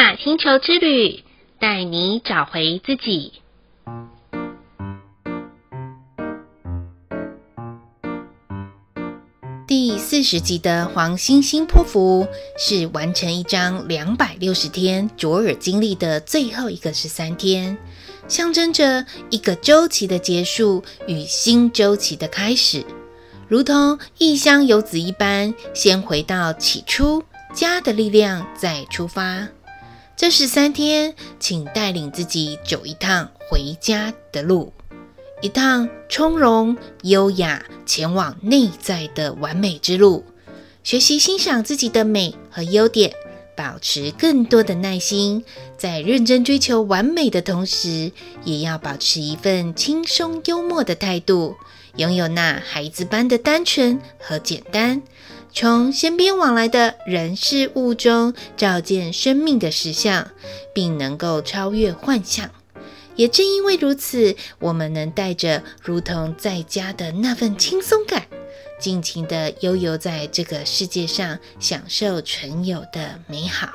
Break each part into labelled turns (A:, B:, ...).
A: 雅星球之旅，带你找回自己。第四十集的黄星星波符是完成一张两百六十天卓尔经历的最后一个十三天，象征着一个周期的结束与新周期的开始，如同异乡游子一般，先回到起初家的力量，再出发。这十三天，请带领自己走一趟回家的路。一趟从容优雅前往内在的完美之路，学习欣赏自己的美和优点，保持更多的耐心，在认真追求完美的同时，也要保持一份轻松幽默的态度，拥有那孩子般的单纯和简单，从身边往来的人事物中照见生命的实相，并能够超越幻象。也正因为如此，我们能带着如同在家的那份轻松感，尽情地悠游在这个世界上，享受存有的美好。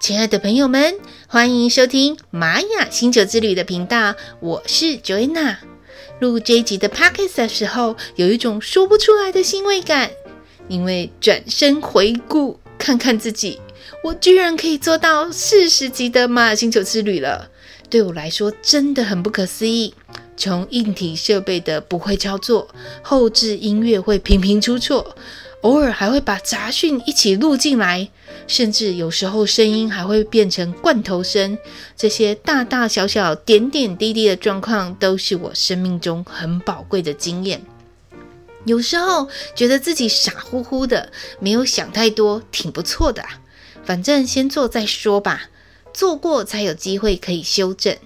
A: 亲爱的朋友们，欢迎收听玛雅星球之旅的频道，我是 Joanna。录这一集的 Podcast 的时候，有一种说不出来的欣慰感，因为转身回顾，看看自己。我居然可以做到四十集的马尔星球之旅了，对我来说真的很不可思议。从硬体设备的不会操作，后置音乐会频频出错，偶尔还会把杂讯一起录进来，甚至有时候声音还会变成罐头声。这些大大小小、点点滴滴的状况，都是我生命中很宝贵的经验。有时候觉得自己傻乎乎的，没有想太多，挺不错的。反正先做再说吧，做过才有机会可以修正。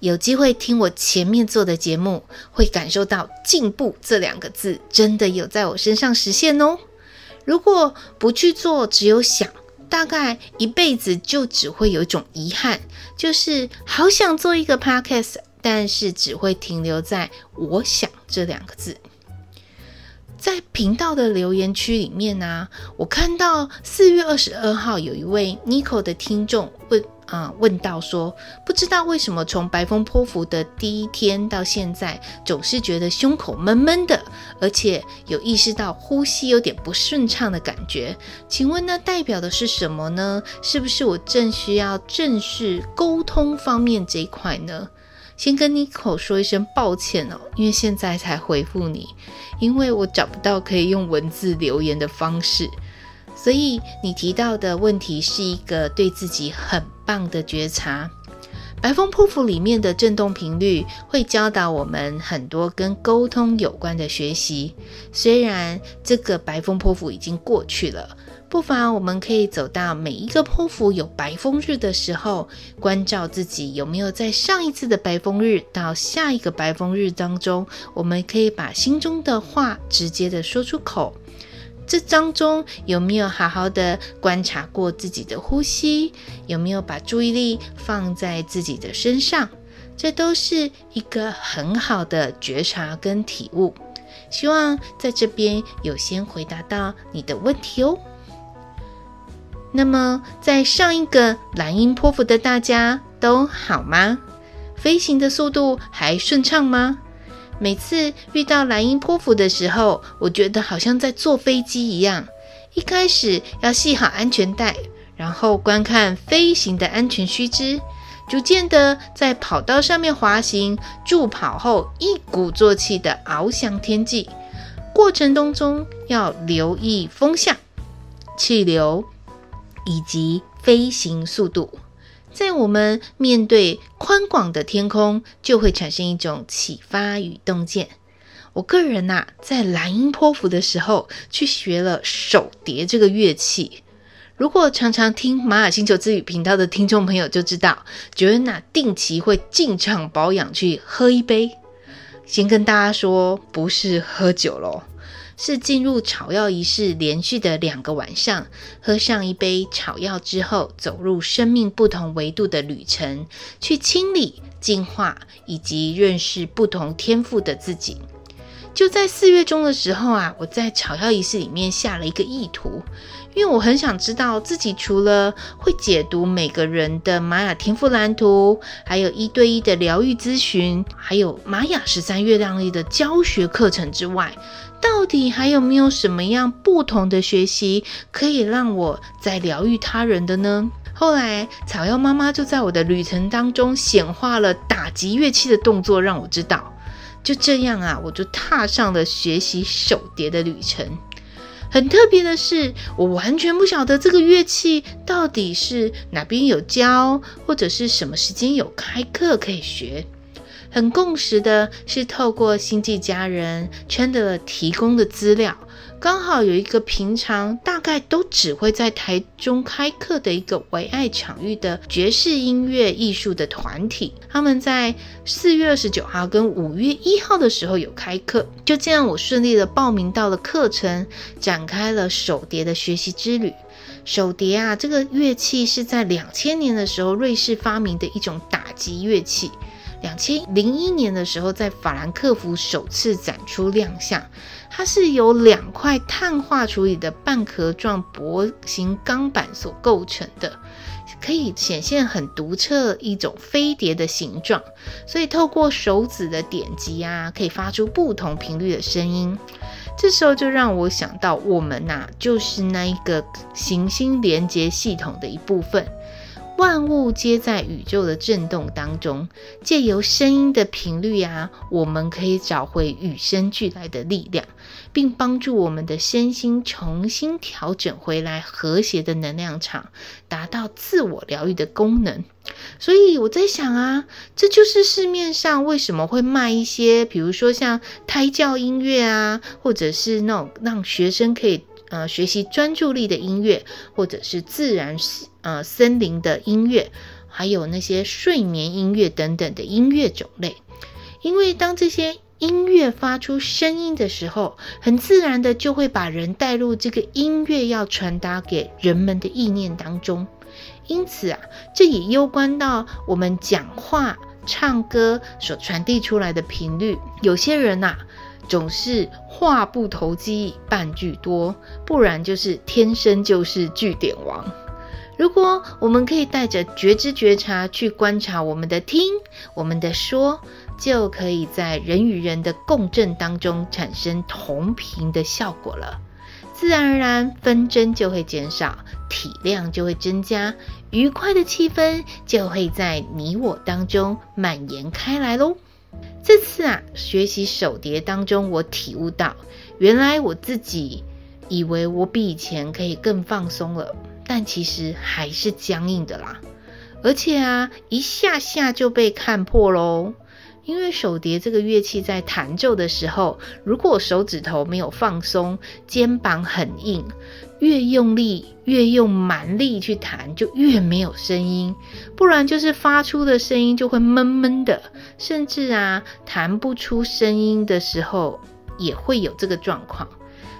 A: 有机会听我前面做的节目，会感受到进步这两个字真的有在我身上实现哦。如果不去做，只有想，大概一辈子就只会有一种遗憾，就是好想做一个 podcast，但是只会停留在我想这两个字。在频道的留言区里面呢、我看到四月二十二号有一位 Nico 的听众问啊、问到说，不知道为什么从白风泼服的第一天到现在，总是觉得胸口闷闷的，而且有意识到呼吸有点不顺畅的感觉。请问那代表的是什么呢？是不是我正需要正视沟通方面这一块呢？先跟妮可说一声抱歉哦，因为现在才回复你，因为我找不到可以用文字留言的方式，所以你提到的问题是一个对自己很棒的觉察。白风破符里面的震动频率会教导我们很多跟沟通有关的学习，虽然这个白风破符已经过去了。不妨我们可以走到每一个波符有白风日的时候，关照自己有没有在上一次的白风日到下一个白风日当中，我们可以把心中的话直接的说出口。这当中有没有好好的观察过自己的呼吸？有没有把注意力放在自己的身上？这都是一个很好的觉察跟体悟。希望在这边有先回答到你的问题哦。那么，在上一个蓝鹰波符的大家都好吗？飞行的速度还顺畅吗？每次遇到蓝鹰波符的时候，我觉得好像在坐飞机一样。一开始要系好安全带，然后观看飞行的安全须知，逐渐的在跑道上面滑行，助跑后一鼓作气的翱翔天际。过程当中要留意风向、气流。以及飞行速度，在我们面对宽广的天空，就会产生一种启发与洞见。我个人呐、啊，在蓝鹰波符的时候，去学了手碟这个乐器。如果常常听玛雅星球之旅频道的听众朋友就知道，Joanna 定期会进场保养去喝一杯。先跟大家说，不是喝酒喽。是进入草药仪式，连续的两个晚上，喝上一杯草药之后，走入生命不同维度的旅程，去清理、净化以及认识不同天赋的自己。就在四月中的时候啊，我在草药仪式里面下了一个意图，因为我很想知道自己除了会解读每个人的玛雅天赋蓝图，还有一对一的疗愈咨询，还有玛雅十三月亮历的教学课程之外，到底还有没有什么样不同的学习可以让我在疗愈他人的呢？后来草药妈妈就在我的旅程当中显化了打击乐器的动作，让我知道。就这样啊，我就踏上了学习手碟的旅程。很特别的是，我完全不晓得这个乐器到底是哪边有教，或者是什么时间有开课可以学。很共识的是，透过星际家人圈的提供的资料。刚好有一个平常大概都只会在台中开课的一个唯爱场域的爵士音乐艺术的团体，他们在四月二十九号跟五月一号的时候有开课，就这样我顺利的报名到了课程，展开了手碟的学习之旅。手碟啊，这个乐器是在两千年的时候瑞士发明的一种打击乐器。两千零一年的时候，在法兰克福首次展出亮相。它是由两块碳化处理的半壳状薄型钢板所构成的，可以显现很独特一种飞碟的形状。所以透过手指的点击啊，可以发出不同频率的声音。这时候就让我想到，我们呐、就是那一个行星连接系统的一部分。万物皆在宇宙的震动当中，借由声音的频率啊，我们可以找回与生俱来的力量，并帮助我们的身心重新调整回来和谐的能量场，达到自我疗愈的功能。所以我在想啊，这就是市面上为什么会卖一些，比如说像胎教音乐啊，或者是那种让学生可以。呃，学习专注力的音乐，或者是自然呃森林的音乐，还有那些睡眠音乐等等的音乐种类。因为当这些音乐发出声音的时候，很自然的就会把人带入这个音乐要传达给人们的意念当中。因此啊，这也攸关到我们讲话、唱歌所传递出来的频率。有些人呐、啊。总是话不投机半句多，不然就是天生就是句点王。如果我们可以带着觉知觉察去观察我们的听、我们的说，就可以在人与人的共振当中产生同频的效果了。自然而然，纷争就会减少，体谅就会增加，愉快的气氛就会在你我当中蔓延开来喽。这次啊，学习手碟当中，我体悟到，原来我自己以为我比以前可以更放松了，但其实还是僵硬的啦。而且啊，一下下就被看破喽。因为手碟这个乐器在弹奏的时候，如果手指头没有放松，肩膀很硬。越用力，越用蛮力去弹，就越没有声音；不然就是发出的声音就会闷闷的，甚至啊，弹不出声音的时候也会有这个状况。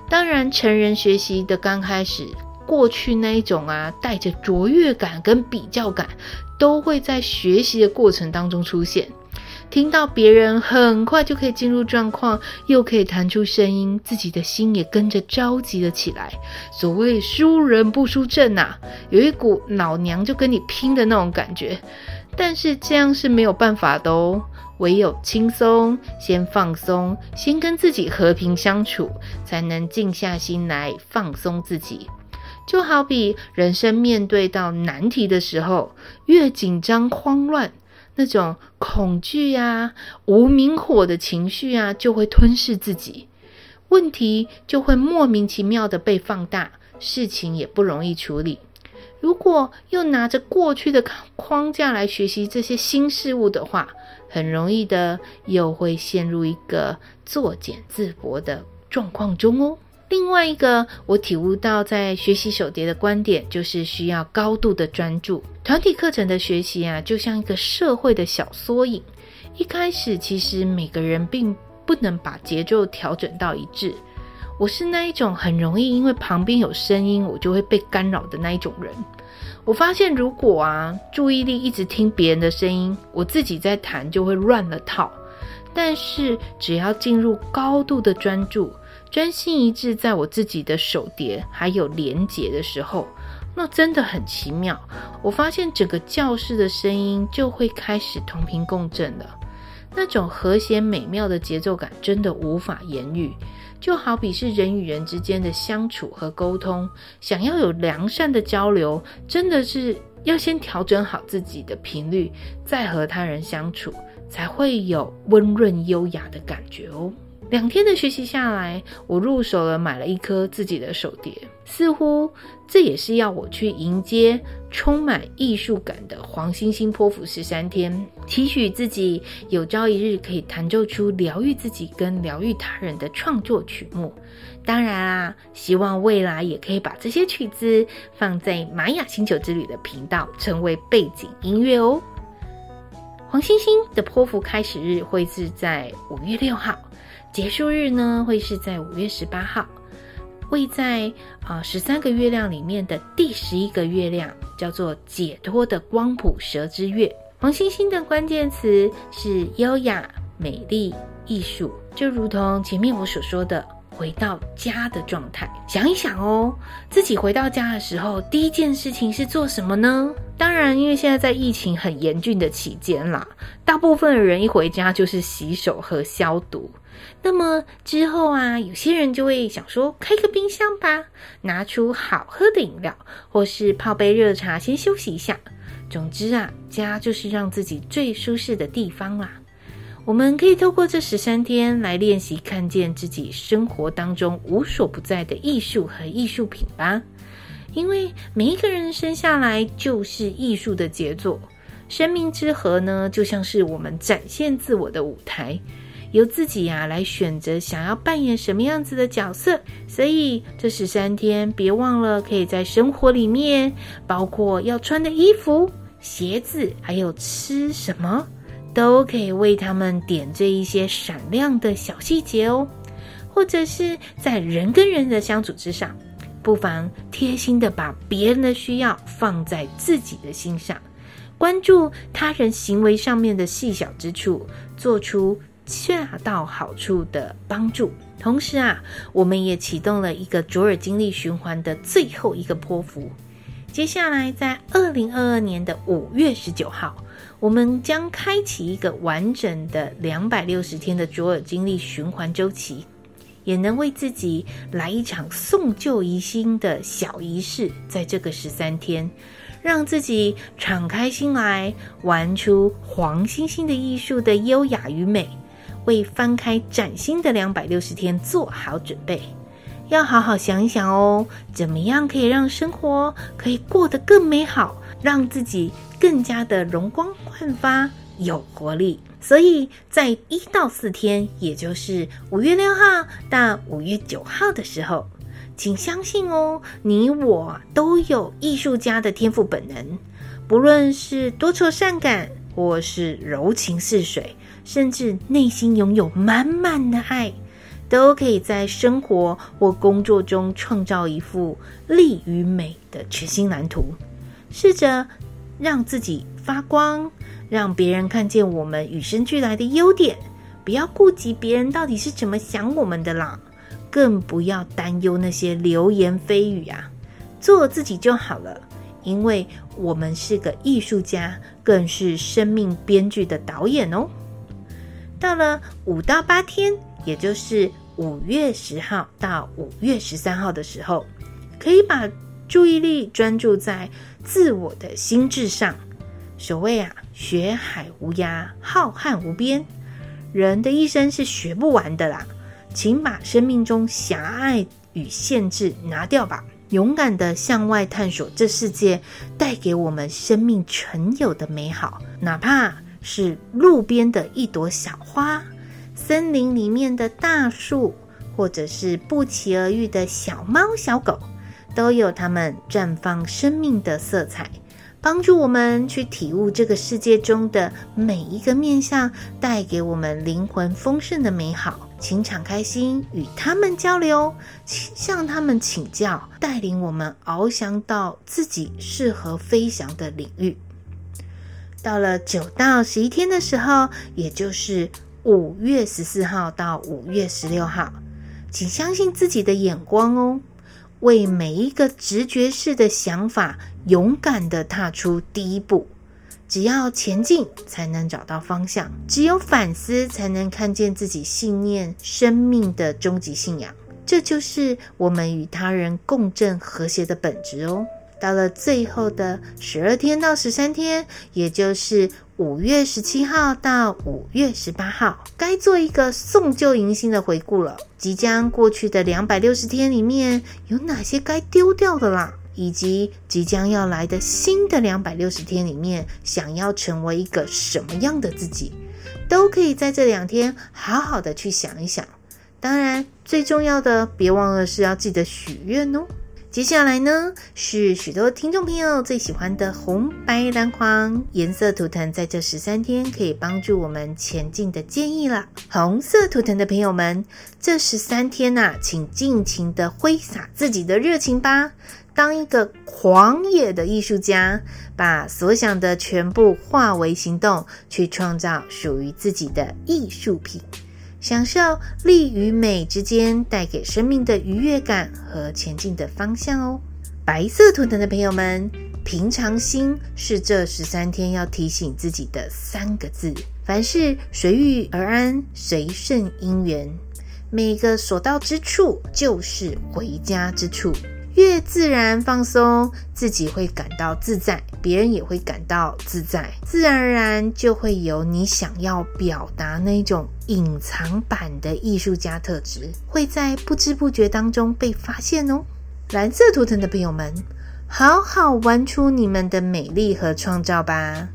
A: 当然，成人学习的刚开始，过去那一种啊，带着卓越感跟比较感，都会在学习的过程当中出现。听到别人很快就可以进入状况，又可以弹出声音，自己的心也跟着着急了起来。所谓输人不输阵呐，有一股老娘就跟你拼的那种感觉。但是这样是没有办法的哦，唯有轻松，先放松，先跟自己和平相处，才能静下心来放松自己。就好比人生面对到难题的时候，越紧张慌乱。那种恐惧呀、无名火的情绪啊，就会吞噬自己，问题就会莫名其妙的被放大，事情也不容易处理。如果又拿着过去的框架来学习这些新事物的话，很容易的又会陷入一个作茧自缚的状况中哦。另外一个我体悟到在学习手碟的观点，就是需要高度的专注。团体课程的学习啊，就像一个社会的小缩影。一开始其实每个人并不能把节奏调整到一致。我是那一种很容易因为旁边有声音，我就会被干扰的那一种人。我发现如果啊注意力一直听别人的声音，我自己在弹就会乱了套。但是只要进入高度的专注，专心一致在我自己的手碟还有连结的时候，那真的很奇妙。我发现整个教室的声音就会开始同频共振了，那种和谐美妙的节奏感真的无法言喻。就好比是人与人之间的相处和沟通，想要有良善的交流，真的是要先调整好自己的频率，再和他人相处，才会有温润优雅的感觉哦。两天的学习下来，我入手了买了一颗自己的手碟，似乎这也是要我去迎接充满艺术感的黄星星波符十三天，期许自己有朝一日可以弹奏出疗愈自己跟疗愈他人的创作曲目。当然啦，希望未来也可以把这些曲子放在玛雅星球之旅的频道，成为背景音乐哦。黄星星的波符开始日会是在五月六号。结束日呢，会是在五月十八号，会在啊十三个月亮里面的第十一个月亮，叫做解脱的光谱蛇之月。黄星星的关键词是优雅、美丽、艺术，就如同前面我所说的，回到家的状态。想一想哦，自己回到家的时候，第一件事情是做什么呢？当然，因为现在在疫情很严峻的期间啦，大部分的人一回家就是洗手和消毒。那么之后啊，有些人就会想说，开个冰箱吧，拿出好喝的饮料，或是泡杯热茶，先休息一下。总之啊，家就是让自己最舒适的地方啦。我们可以透过这十三天来练习，看见自己生活当中无所不在的艺术和艺术品吧。因为每一个人生下来就是艺术的杰作，生命之河呢，就像是我们展现自我的舞台。由自己呀、来选择想要扮演什么样子的角色，所以这十三天别忘了可以在生活里面，包括要穿的衣服、鞋子，还有吃什么，都可以为他们点缀一些闪亮的小细节哦。或者是在人跟人的相处之上，不妨贴心的把别人的需要放在自己的心上，关注他人行为上面的细小之处，做出。恰到好处的帮助，同时啊，我们也启动了一个卓尔金历循环的最后一个波幅。接下来，在二零二二年的五月十九号，我们将开启一个完整的两百六十天的卓尔经历循环周期，也能为自己来一场送旧迎新的小仪式，在这个十三天，让自己敞开心来，玩出黄星星的艺术的优雅与美。为翻开崭新的两百六十天做好准备，要好好想一想哦，怎么样可以让生活可以过得更美好，让自己更加的容光焕发、有活力。所以在一到四天，也就是五月六号到五月九号的时候，请相信哦，你我都有艺术家的天赋本能，不论是多愁善感，或是柔情似水。甚至内心拥有满满的爱，都可以在生活或工作中创造一幅力与美的全新蓝图。试着让自己发光，让别人看见我们与生俱来的优点。不要顾及别人到底是怎么想我们的啦，更不要担忧那些流言蜚语啊，做自己就好了。因为我们是个艺术家，更是生命编剧的导演哦。到了五到八天，也就是五月十号到五月十三号的时候，可以把注意力专注在自我的心智上。所谓啊，学海无涯，浩瀚无边，人的一生是学不完的啦。请把生命中狭隘与限制拿掉吧，勇敢地向外探索这世界带给我们生命存有的美好，哪怕。是路边的一朵小花，森林里面的大树，或者是不期而遇的小猫小狗，都有它们绽放生命的色彩，帮助我们去体悟这个世界中的每一个面向，带给我们灵魂丰盛的美好。请敞开心与他们交流，向他们请教，带领我们翱翔到自己适合飞翔的领域。到了九到十一天的时候，也就是五月十四号到五月十六号，请相信自己的眼光哦，为每一个直觉式的想法勇敢地踏出第一步。只要前进，才能找到方向；只有反思，才能看见自己信念、生命的终极信仰。这就是我们与他人共振和谐的本质哦。到了最后的十二天到十三天，也就是五月十七号到五月十八号，该做一个送旧迎新的回顾了。即将过去的两百六十天里面，有哪些该丢掉的啦？以及即将要来的新的两百六十天里面，想要成为一个什么样的自己，都可以在这两天好好的去想一想。当然，最重要的，别忘了是要记得许愿哦。接下来呢，是许多听众朋友最喜欢的红、白、蓝、黄颜色图腾，在这十三天可以帮助我们前进的建议了。红色图腾的朋友们，这十三天呐、请尽情的挥洒自己的热情吧，当一个狂野的艺术家，把所想的全部化为行动，去创造属于自己的艺术品。享受力与美之间带给生命的愉悦感和前进的方向哦。白色图腾的朋友们，平常心是这十三天要提醒自己的三个字。凡事随遇而安，随顺因缘，每个所到之处就是回家之处。越自然放松，自己会感到自在，别人也会感到自在，自然而然就会有你想要表达那种隐藏版的艺术家特质，会在不知不觉当中被发现哦。蓝色图腾的朋友们，好好玩出你们的美丽和创造吧！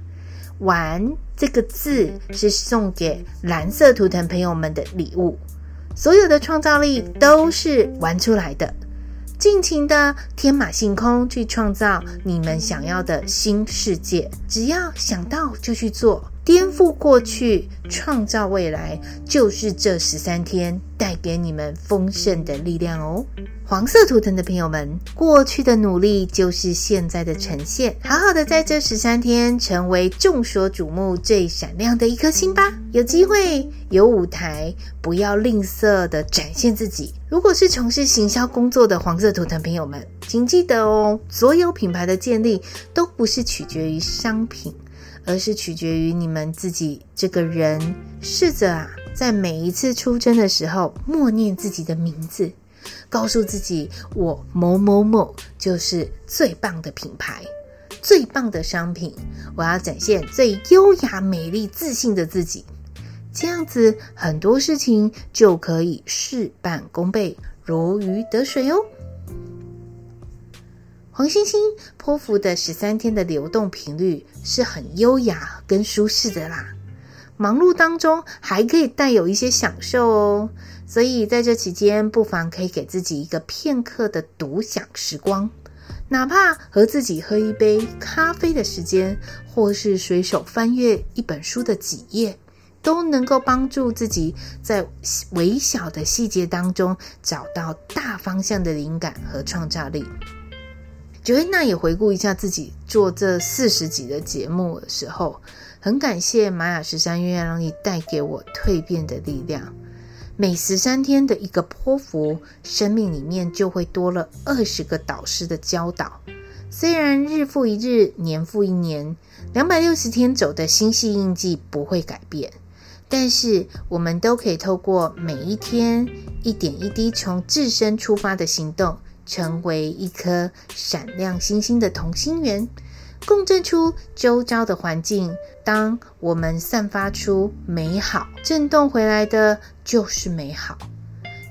A: 玩这个字是送给蓝色图腾朋友们的礼物，所有的创造力都是玩出来的。尽情的天马行空去创造你们想要的新世界，只要想到就去做，颠覆过去，创造未来，就是这十三天带给你们丰盛的力量哦。黄色图腾的朋友们，过去的努力就是现在的呈现，好好的在这十三天成为众所瞩目最闪亮的一颗星吧。有机会，有舞台，不要吝啬的展现自己。如果是从事行销工作的黄色图腾朋友们，请记得哦，所有品牌的建立都不是取决于商品，而是取决于你们自己这个人。试着啊，在每一次出征的时候，默念自己的名字。告诉自己，我某某某就是最棒的品牌，最棒的商品。我要展现最优雅、美丽、自信的自己。这样子，很多事情就可以事半功倍，如鱼得水哦。黄星星波符的十三天的流动频率是很优雅跟舒适的啦。忙碌当中还可以带有一些享受哦。所以在这期间，不妨可以给自己一个片刻的独享时光，哪怕和自己喝一杯咖啡的时间，或是随手翻阅一本书的几页，都能够帮助自己在微小的细节当中找到大方向的灵感和创造力。Joanna 也回顾一下自己做这四十集的节目的时候，很感谢玛雅十三月亮历带给我蜕变的力量。每十三天的一个波幅，生命里面就会多了二十个导师的教导。虽然日复一日，年复一年，两百六十天走的星系印记不会改变，但是我们都可以透过每一天一点一滴从自身出发的行动，成为一颗闪亮星星的同心圆。共振出周遭的环境，当我们散发出美好，震动回来的就是美好。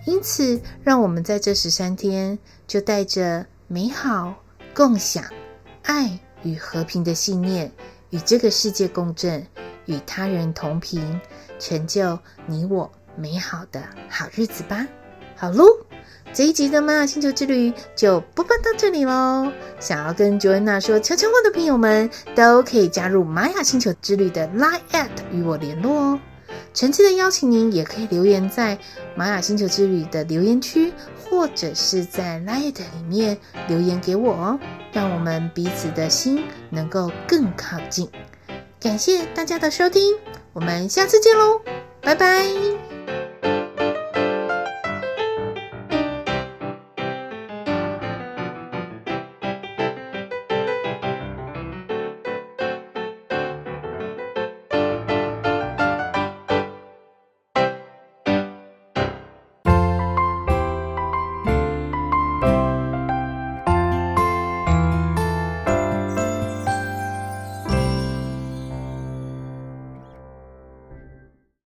A: 因此，让我们在这十三天，就带着美好、共享、爱与和平的信念，与这个世界共振，与他人同频，成就你我美好的好日子吧。好喽。这一集的玛雅星球之旅就播报到这里喽。想要跟 Joanna 说悄悄话的朋友们，都可以加入玛雅星球之旅的 Line@ at 与我联络哦。诚挚的邀请您，也可以留言在玛雅星球之旅的留言区，或者是在 Line@ at 里面留言给我哦，让我们彼此的心能够更靠近。感谢大家的收听，我们下次见喽。拜拜。